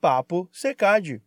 Papo Secade.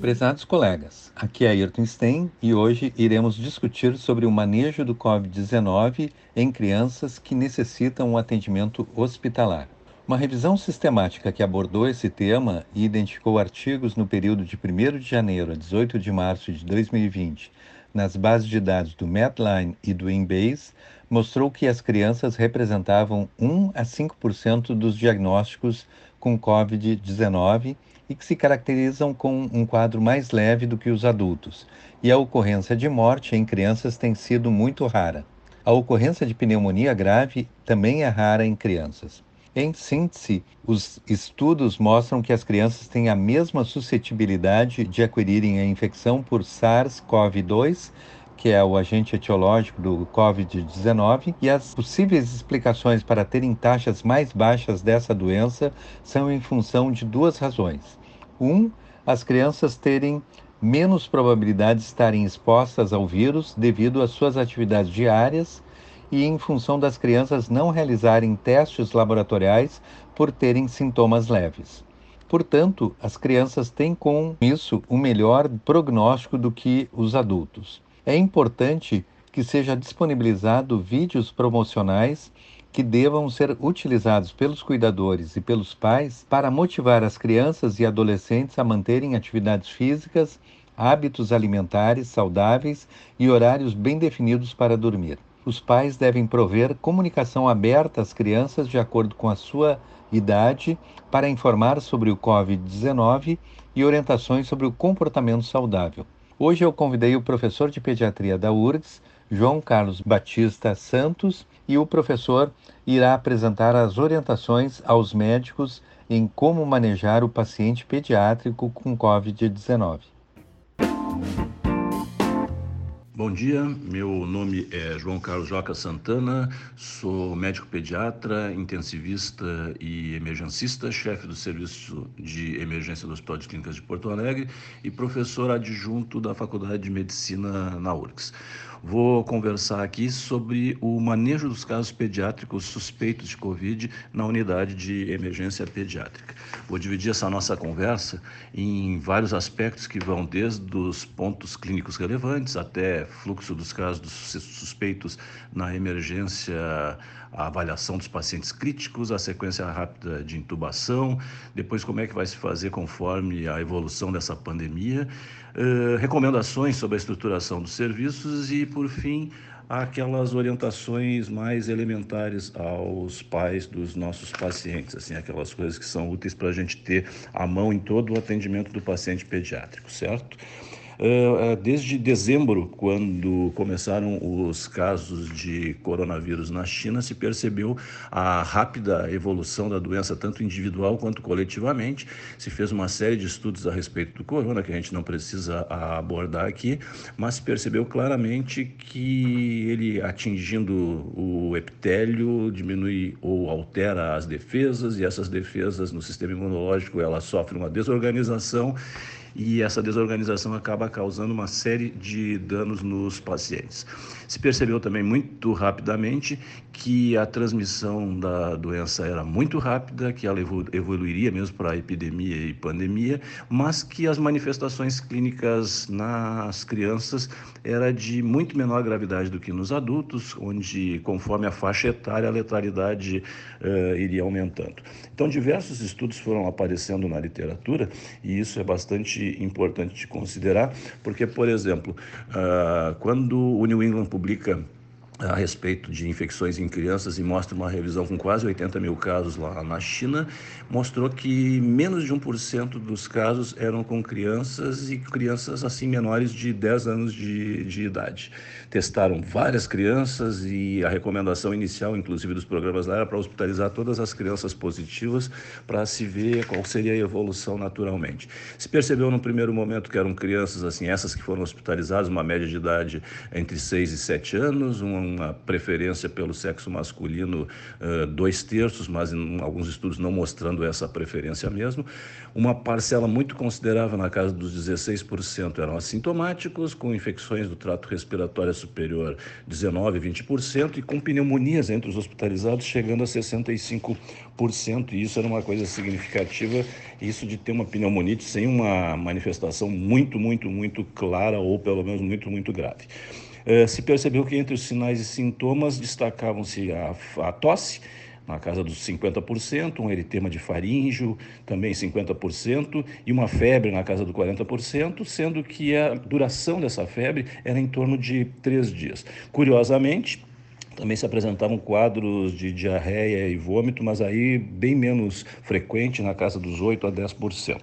Prezados colegas, aqui é Ayrton Stein e hoje iremos discutir sobre o manejo do Covid-19 em crianças que necessitam um atendimento hospitalar. Uma revisão sistemática que abordou esse tema e identificou artigos no período de 1 de janeiro a 18 de março de 2020 nas bases de dados do Medline e do Embase mostrou que as crianças representavam 1 a 5% dos diagnósticos com Covid-19 e que se caracterizam com um quadro mais leve do que os adultos, e a ocorrência de morte em crianças tem sido muito rara. A ocorrência de pneumonia grave também é rara em crianças. Em síntese, os estudos mostram que as crianças têm a mesma suscetibilidade de adquirirem a infecção por SARS-CoV-2 que é o agente etiológico do Covid-19, e as possíveis explicações para terem taxas mais baixas dessa doença são em função de duas razões. Um, as crianças terem menos probabilidade de estarem expostas ao vírus devido às suas atividades diárias e em função das crianças não realizarem testes laboratoriais por terem sintomas leves. Portanto, as crianças têm com isso um melhor prognóstico do que os adultos. É importante que seja disponibilizado vídeos promocionais que devam ser utilizados pelos cuidadores e pelos pais para motivar as crianças e adolescentes a manterem atividades físicas, hábitos alimentares saudáveis e horários bem definidos para dormir. Os pais devem prover comunicação aberta às crianças de acordo com a sua idade para informar sobre o Covid-19 e orientações sobre o comportamento saudável. Hoje eu convidei o professor de pediatria da URGS, João Carlos Batista Santos, e o professor irá apresentar as orientações aos médicos em como manejar o paciente pediátrico com Covid-19. Bom dia, meu nome é João Carlos Joca Santana, sou médico pediatra, intensivista e emergencista, chefe do Serviço de Emergência do Hospital de Clínicas de Porto Alegre e professor adjunto da Faculdade de Medicina na URGS. Vou conversar aqui sobre o manejo dos casos pediátricos suspeitos de Covid na unidade de emergência pediátrica. Vou dividir essa nossa conversa em vários aspectos que vão desde os pontos clínicos relevantes até fluxo dos casos dos suspeitos na emergência, a avaliação dos pacientes críticos, a sequência rápida de intubação, depois como é que vai se fazer conforme a evolução dessa pandemia, uh, recomendações sobre a estruturação dos serviços e, por fim, aquelas orientações mais elementares aos pais dos nossos pacientes, assim, aquelas coisas que são úteis para a gente ter à mão em todo o atendimento do paciente pediátrico, certo? Eh, eh, desde dezembro, quando começaram os casos de coronavírus na China, se percebeu a rápida evolução da doença, tanto individual quanto coletivamente. Se fez uma série de estudos a respeito do corona, que a gente não precisa abordar aqui, mas se percebeu claramente que ele atingindo o epitélio diminui ou altera as defesas, e essas defesas no sistema imunológico ela sofrem uma desorganização e essa desorganização acaba causando uma série de danos nos pacientes. Se percebeu também muito rapidamente que a transmissão da doença era muito rápida, que ela evoluiria mesmo para epidemia e pandemia, mas que as manifestações clínicas nas crianças era de muito menor gravidade do que nos adultos, onde conforme a faixa etária a letalidade uh, iria aumentando. Então diversos estudos foram aparecendo na literatura e isso é bastante importante de considerar, porque por exemplo, uh, quando o New England publica a respeito de infecções em crianças e mostra uma revisão com quase 80 mil casos lá na China, mostrou que menos de 1% dos casos eram com crianças e crianças assim menores de 10 anos de, de idade. Testaram várias crianças e a recomendação inicial, inclusive dos programas lá, era para hospitalizar todas as crianças positivas para se ver qual seria a evolução naturalmente. Se percebeu no primeiro momento que eram crianças assim, essas que foram hospitalizadas, uma média de idade entre 6 e 7 anos, um uma preferência pelo sexo masculino uh, dois terços, mas em alguns estudos não mostrando essa preferência mesmo. Uma parcela muito considerável, na casa dos 16%, eram assintomáticos, com infecções do trato respiratório superior 19, 20%, e com pneumonias entre os hospitalizados chegando a 65%. E isso era uma coisa significativa, isso de ter uma pneumonite sem uma manifestação muito, muito, muito clara, ou pelo menos muito, muito grave. Uh, se percebeu que entre os sinais e sintomas destacavam-se a, a tosse, na casa dos 50%, um eritema de faríngeo também 50% e uma febre na casa do 40%, sendo que a duração dessa febre era em torno de três dias. Curiosamente, também se apresentavam quadros de diarreia e vômito, mas aí bem menos frequente, na casa dos 8 a 10%.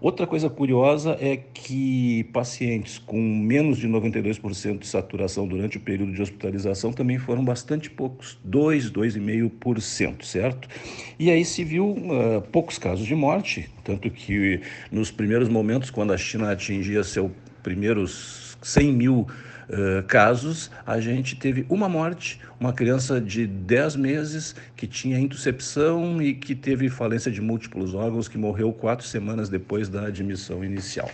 Outra coisa curiosa é que pacientes com menos de 92% de saturação durante o período de hospitalização também foram bastante poucos, 2, 2,5%, certo? E aí se viu uh, poucos casos de morte, tanto que nos primeiros momentos, quando a China atingia seus primeiros 100 mil uh, casos, a gente teve uma morte, uma criança de 10 meses que tinha intercepção e que teve falência de múltiplos órgãos, que morreu quatro semanas depois da admissão inicial.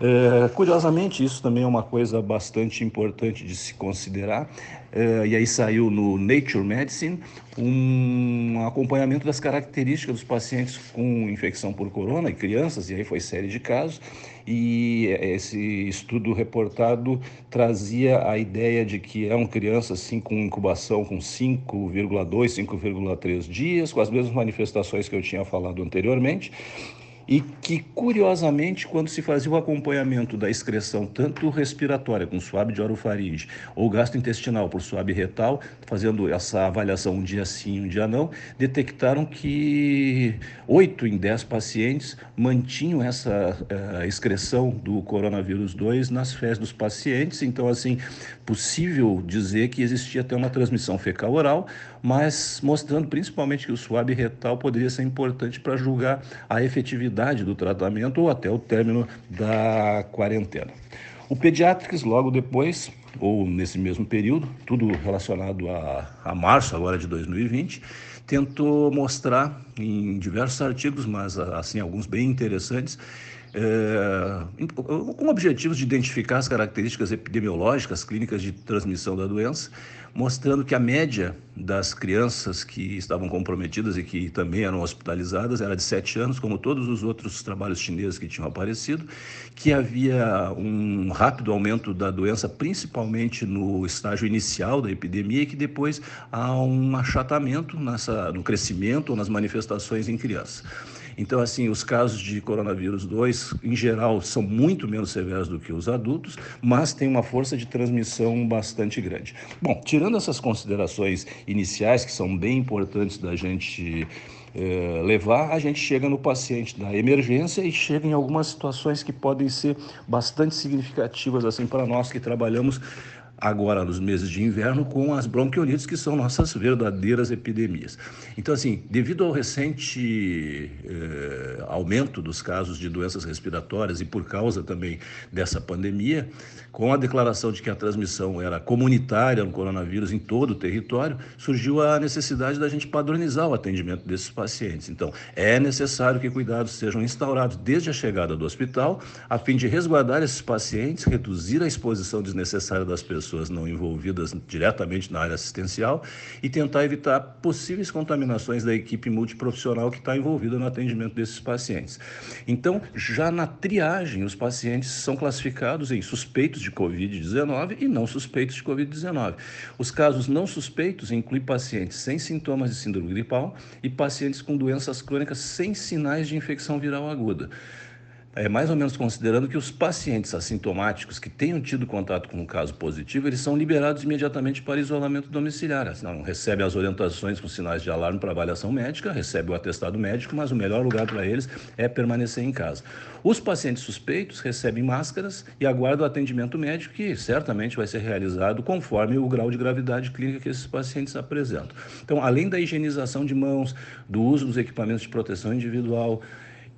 É, curiosamente, isso também é uma coisa bastante importante de se considerar, é, e aí saiu no Nature Medicine um acompanhamento das características dos pacientes com infecção por corona e crianças, e aí foi série de casos, e esse estudo reportado trazia a ideia de que eram crianças assim, com incubação com 5,2, 5,3 dias, com as mesmas manifestações que eu tinha falado anteriormente, e que, curiosamente, quando se fazia o acompanhamento da excreção, tanto respiratória, com suave de orofaringe, ou gastrointestinal por suave retal, fazendo essa avaliação um dia sim, um dia não, detectaram que 8 em 10 pacientes mantinham essa uh, excreção do coronavírus 2 nas fezes dos pacientes. Então, assim, possível dizer que existia até uma transmissão fecal oral, mas mostrando principalmente que o suave retal poderia ser importante para julgar a efetividade do tratamento ou até o término da quarentena. O Pediatrics, logo depois, ou nesse mesmo período, tudo relacionado a, a março agora de 2020, tentou mostrar em diversos artigos, mas assim alguns bem interessantes, é, com objetivos de identificar as características epidemiológicas, clínicas de transmissão da doença, mostrando que a média das crianças que estavam comprometidas e que também eram hospitalizadas era de 7 anos, como todos os outros trabalhos chineses que tinham aparecido, que havia um rápido aumento da doença, principalmente no estágio inicial da epidemia, e que depois há um achatamento nessa, no crescimento ou nas manifestações em crianças. Então, assim, os casos de coronavírus 2, em geral, são muito menos severos do que os adultos, mas têm uma força de transmissão bastante grande. Bom, tirando essas considerações iniciais, que são bem importantes da gente é, levar, a gente chega no paciente da emergência e chega em algumas situações que podem ser bastante significativas assim para nós que trabalhamos agora nos meses de inverno com as bronquiolites, que são nossas verdadeiras epidemias. Então, assim, devido ao recente eh, aumento dos casos de doenças respiratórias e por causa também dessa pandemia, com a declaração de que a transmissão era comunitária no coronavírus em todo o território, surgiu a necessidade da gente padronizar o atendimento desses pacientes. Então, é necessário que cuidados sejam instaurados desde a chegada do hospital, a fim de resguardar esses pacientes, reduzir a exposição desnecessária das pessoas pessoas não envolvidas diretamente na área assistencial e tentar evitar possíveis contaminações da equipe multiprofissional que está envolvida no atendimento desses pacientes. Então, já na triagem, os pacientes são classificados em suspeitos de Covid-19 e não suspeitos de Covid-19. Os casos não suspeitos incluem pacientes sem sintomas de síndrome gripal e pacientes com doenças crônicas sem sinais de infecção viral aguda é, mais ou menos considerando que os pacientes assintomáticos que tenham tido contato com um caso positivo, eles são liberados imediatamente para isolamento domiciliar. Não recebem as orientações com sinais de alarme para avaliação médica, recebem o atestado médico, mas o melhor lugar para eles é permanecer em casa. Os pacientes suspeitos recebem máscaras e aguardam o atendimento médico, que certamente vai ser realizado conforme o grau de gravidade clínica que esses pacientes apresentam. Então, além da higienização de mãos, do uso dos equipamentos de proteção individual,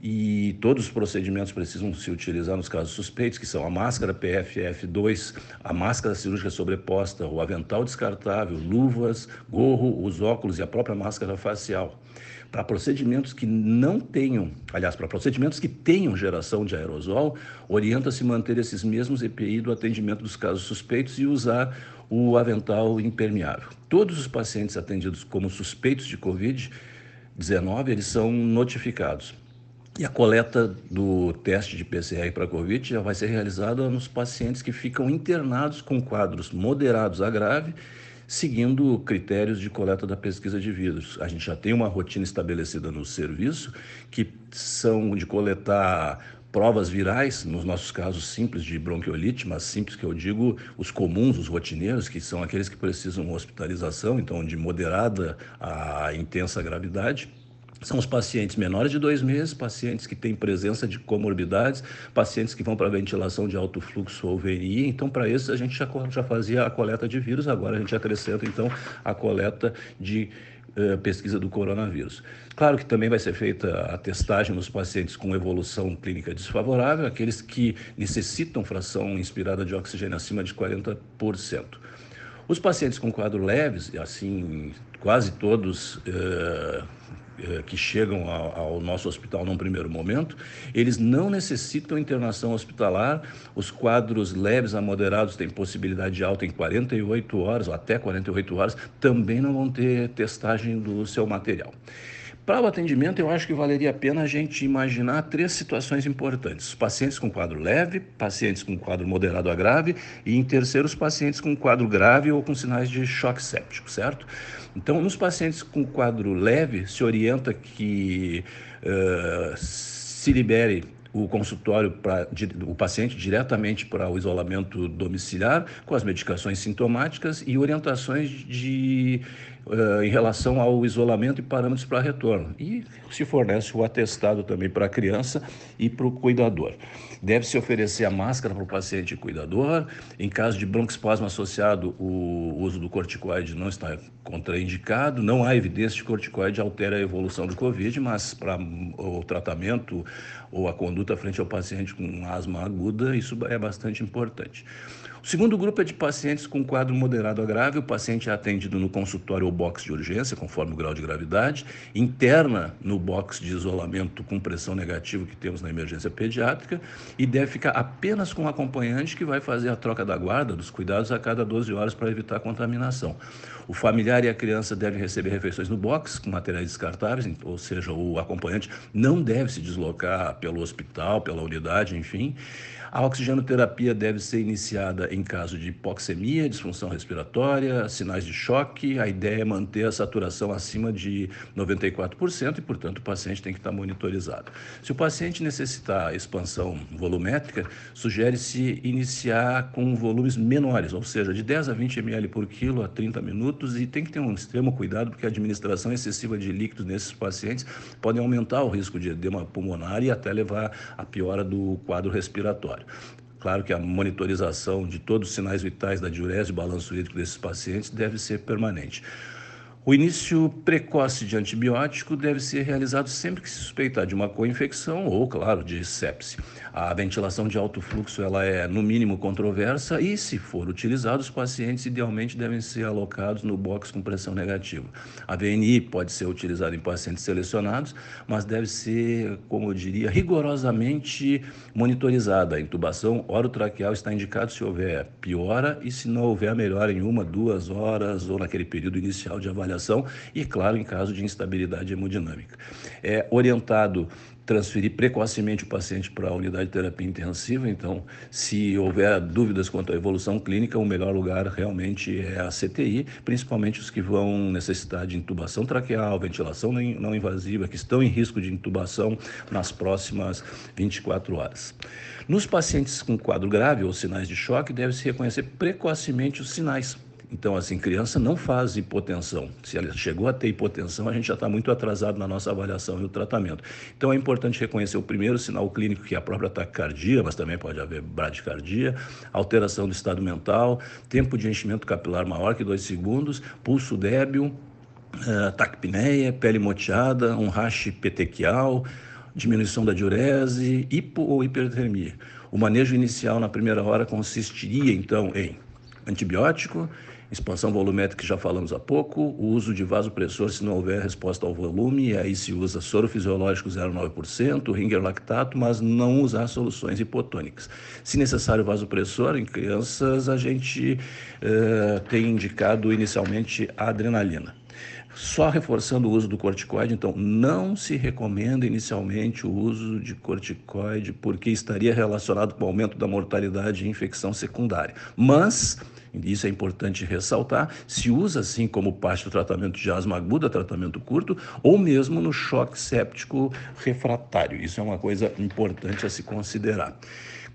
e todos os procedimentos precisam se utilizar nos casos suspeitos, que são a máscara PFF2, a máscara cirúrgica sobreposta, o avental descartável, luvas, gorro, os óculos e a própria máscara facial. Para procedimentos que não tenham, aliás, para procedimentos que tenham geração de aerosol, orienta-se manter esses mesmos EPI do atendimento dos casos suspeitos e usar o avental impermeável. Todos os pacientes atendidos como suspeitos de Covid-19, eles são notificados. E a coleta do teste de PCR para Covid já vai ser realizada nos pacientes que ficam internados com quadros moderados a grave, seguindo critérios de coleta da pesquisa de vírus. A gente já tem uma rotina estabelecida no serviço que são de coletar provas virais, nos nossos casos simples de bronquiolite, mas simples que eu digo, os comuns, os rotineiros, que são aqueles que precisam hospitalização, então de moderada a intensa gravidade são os pacientes menores de dois meses, pacientes que têm presença de comorbidades, pacientes que vão para ventilação de alto fluxo ou VNI. Então, para esses, a gente já, já fazia a coleta de vírus, agora a gente acrescenta, então, a coleta de uh, pesquisa do coronavírus. Claro que também vai ser feita a testagem nos pacientes com evolução clínica desfavorável, aqueles que necessitam fração inspirada de oxigênio acima de 40%. Os pacientes com quadro leves, assim, quase todos. Eh, que chegam ao, nosso hospital num primeiro momento, eles não necessitam internação hospitalar. Os quadros leves a moderados têm possibilidade de alta em 48 horas, ou até 48 horas, também não vão ter testagem do seu material. Para o atendimento, eu acho que valeria a pena a gente imaginar três situações importantes: pacientes com quadro leve, pacientes com quadro moderado a grave e, em terceiro, os pacientes com quadro grave ou com sinais de choque séptico, certo? Então, nos pacientes com quadro leve, se orienta que uh, se libere o consultório para o paciente diretamente para o isolamento domiciliar com as medicações sintomáticas e orientações de uh, em relação ao isolamento e parâmetros para retorno. E se fornece o atestado também para a criança e para o cuidador. Deve-se oferecer a máscara para o paciente e cuidador. Em caso de broncoespasmo associado, o uso do corticoide não está contraindicado. Não há evidência de corticoide altera a evolução do Covid, mas para o tratamento ou a conduta frente ao paciente com asma aguda, isso é bastante importante. O segundo grupo é de pacientes com quadro moderado a grave. O paciente é atendido no consultório ou box de urgência, conforme o grau de gravidade, interna no box de isolamento com pressão negativa que temos na emergência pediátrica e deve ficar apenas com o acompanhante que vai fazer a troca da guarda, dos cuidados a cada 12 horas para evitar contaminação. O familiar e a criança devem receber refeições no box com materiais descartáveis, ou seja, o acompanhante não deve se deslocar pelo hospital, pela unidade, enfim. A oxigenoterapia deve ser iniciada em caso de hipoxemia, disfunção respiratória, sinais de choque. A ideia é manter a saturação acima de 94% e, portanto, o paciente tem que estar monitorizado. Se o paciente necessitar expansão volumétrica, sugere-se iniciar com volumes menores, ou seja, de 10 a 20 ml por quilo a 30 minutos e tem que ter um extremo cuidado porque a administração excessiva de líquidos nesses pacientes pode aumentar o risco de edema pulmonar e até levar à piora do quadro respiratório. Claro que a monitorização de todos os sinais vitais da diurese e balanço hídrico desses pacientes deve ser permanente. O início precoce de antibiótico deve ser realizado sempre que se suspeitar de uma co-infecção ou, claro, de sepse. A ventilação de alto fluxo ela é, no mínimo, controversa e, se for utilizado, os pacientes idealmente devem ser alocados no box com pressão negativa. A VNI pode ser utilizada em pacientes selecionados, mas deve ser, como eu diria, rigorosamente monitorizada. A intubação orotraqueal está indicado se houver piora e se não houver melhora em uma, duas horas ou naquele período inicial de avaliação e, claro, em caso de instabilidade hemodinâmica. É orientado transferir precocemente o paciente para a unidade de terapia intensiva. Então, se houver dúvidas quanto à evolução clínica, o melhor lugar realmente é a CTI, principalmente os que vão necessitar de intubação traqueal, ventilação não invasiva, que estão em risco de intubação nas próximas 24 horas. Nos pacientes com quadro grave ou sinais de choque, deve-se reconhecer precocemente os sinais então, assim, criança não faz hipotensão. Se ela chegou a ter hipotensão, a gente já está muito atrasado na nossa avaliação e o tratamento. Então, é importante reconhecer o primeiro sinal clínico, que é a própria taquicardia, mas também pode haver bradicardia, alteração do estado mental, tempo de enchimento capilar maior que dois segundos, pulso débil, uh, taquipneia, pele moteada, um rache petequial, diminuição da diurese, hipo ou hipertermia. O manejo inicial na primeira hora consistiria então em antibiótico, expansão volumétrica que já falamos há pouco, o uso de vasopressor se não houver resposta ao volume, e aí se usa soro fisiológico 0,9%, ringer lactato, mas não usar soluções hipotônicas. Se necessário vasopressor, em crianças a gente eh, tem indicado inicialmente a adrenalina. Só reforçando o uso do corticoide, então, não se recomenda inicialmente o uso de corticoide porque estaria relacionado com o aumento da mortalidade e infecção secundária. Mas isso é importante ressaltar, se usa assim como parte do tratamento de asma aguda, tratamento curto, ou mesmo no choque séptico refratário. Isso é uma coisa importante a se considerar.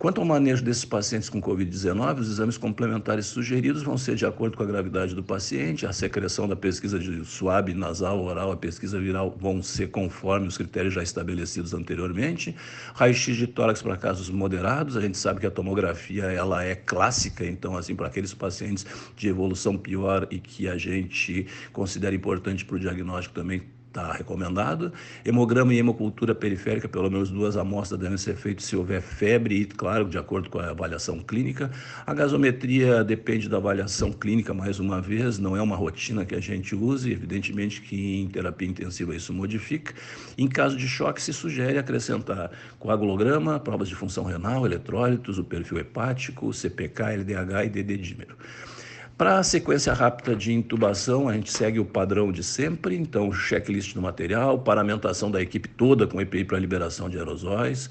Quanto ao manejo desses pacientes com Covid-19, os exames complementares sugeridos vão ser de acordo com a gravidade do paciente, a secreção da pesquisa de suave, nasal, oral, a pesquisa viral vão ser conforme os critérios já estabelecidos anteriormente. Raio-x de tórax para casos moderados, a gente sabe que a tomografia ela é clássica, então assim para aqueles pacientes de evolução pior e que a gente considera importante para o diagnóstico também está recomendado. Hemograma e hemocultura periférica, pelo menos duas amostras devem ser feitas se houver febre e, claro, de acordo com a avaliação clínica. A gasometria depende da avaliação clínica, mais uma vez, não é uma rotina que a gente use, evidentemente que em terapia intensiva isso modifica. Em caso de choque, se sugere acrescentar coagulograma, provas de função renal, eletrólitos, o perfil hepático, CPK, LDH e DD dímero. Para a sequência rápida de intubação, a gente segue o padrão de sempre, então checklist do material, paramentação da equipe toda com EPI para liberação de aerosóis,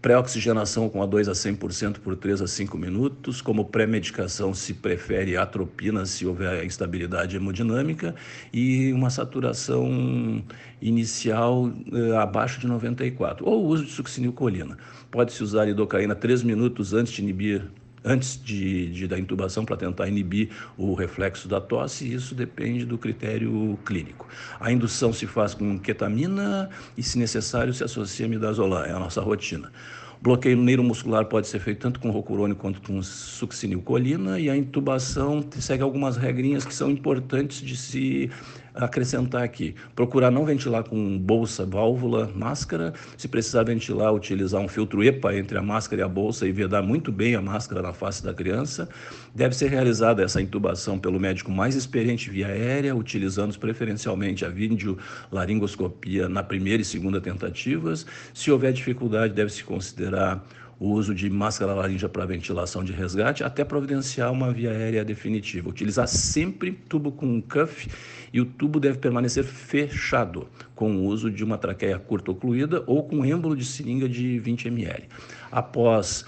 pré-oxigenação com a 2 a 100% por 3 a 5 minutos, como pré-medicação se prefere atropina se houver instabilidade hemodinâmica e uma saturação inicial eh, abaixo de 94, ou o uso de succinilcolina. Pode-se usar lidocaína 3 minutos antes de inibir antes de, de da intubação para tentar inibir o reflexo da tosse, isso depende do critério clínico. A indução se faz com ketamina e, se necessário, se associa a midazolam, é a nossa rotina. Bloqueio neuromuscular pode ser feito tanto com rocurônio quanto com succinilcolina e a intubação segue algumas regrinhas que são importantes de se acrescentar aqui. Procurar não ventilar com bolsa, válvula, máscara. Se precisar ventilar, utilizar um filtro EPA entre a máscara e a bolsa e vedar muito bem a máscara na face da criança. Deve ser realizada essa intubação pelo médico mais experiente via aérea, utilizando preferencialmente a vídeo laringoscopia na primeira e segunda tentativas. Se houver dificuldade, deve-se considerar o uso de máscara laríngea para ventilação de resgate, até providenciar uma via aérea definitiva. Utilizar sempre tubo com cuff e o tubo deve permanecer fechado, com o uso de uma traqueia curta ocluída ou com êmbolo de seringa de 20 ml. Após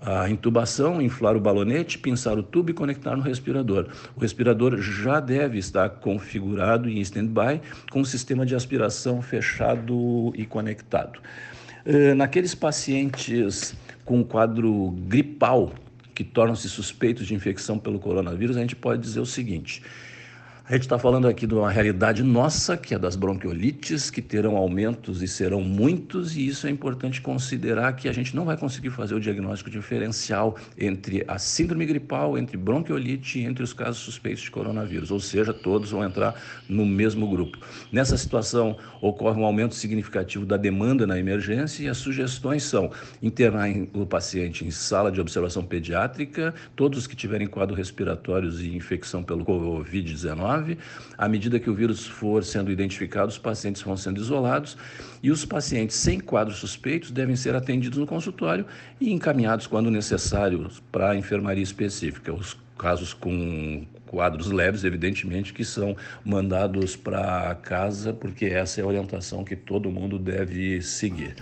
a intubação, inflar o balonete, pinçar o tubo e conectar no respirador. O respirador já deve estar configurado em stand-by com o sistema de aspiração fechado e conectado. Eh, naqueles pacientes com quadro gripal que tornam-se suspeitos de infecção pelo coronavírus, a gente pode dizer o seguinte: a gente está falando aqui de uma realidade nossa, que é das bronquiolites, que terão aumentos e serão muitos, e isso é importante considerar que a gente não vai conseguir fazer o diagnóstico diferencial entre a síndrome gripal, entre bronquiolite e entre os casos suspeitos de coronavírus, ou seja, todos vão entrar no mesmo grupo. Nessa situação, ocorre um aumento significativo da demanda na emergência e as sugestões são internar o paciente em sala de observação pediátrica, todos que tiverem quadro respiratórios e infecção pelo Covid-19 à medida que o vírus for sendo identificado, os pacientes vão sendo isolados e os pacientes sem quadros suspeitos devem ser atendidos no consultório e encaminhados, quando necessário, para a enfermaria específica. Os casos com quadros leves, evidentemente, que são mandados para casa, porque essa é a orientação que todo mundo deve seguir.